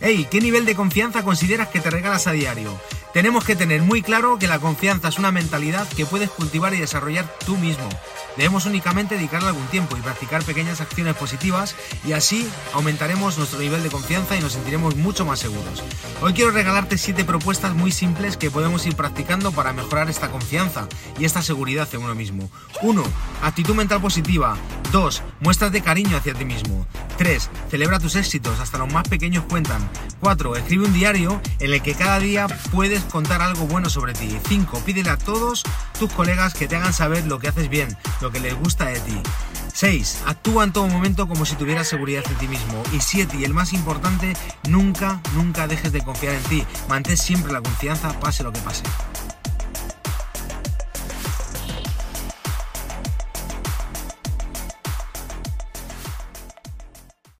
Hey, ¿qué nivel de confianza consideras que te regalas a diario? Tenemos que tener muy claro que la confianza es una mentalidad que puedes cultivar y desarrollar tú mismo. Debemos únicamente dedicarle algún tiempo y practicar pequeñas acciones positivas y así aumentaremos nuestro nivel de confianza y nos sentiremos mucho más seguros. Hoy quiero regalarte 7 propuestas muy simples que podemos ir practicando para mejorar esta confianza y esta seguridad en uno mismo. 1. Actitud mental positiva. 2. Muestras de cariño hacia ti mismo. 3. Celebra tus éxitos, hasta los más pequeños cuentan. 4. Escribe un diario en el que cada día puedes contar algo bueno sobre ti. 5. Pídele a todos tus colegas que te hagan saber lo que haces bien, lo que les gusta de ti. 6. Actúa en todo momento como si tuvieras seguridad en ti mismo. Y 7. Y el más importante, nunca, nunca dejes de confiar en ti. Mantén siempre la confianza, pase lo que pase.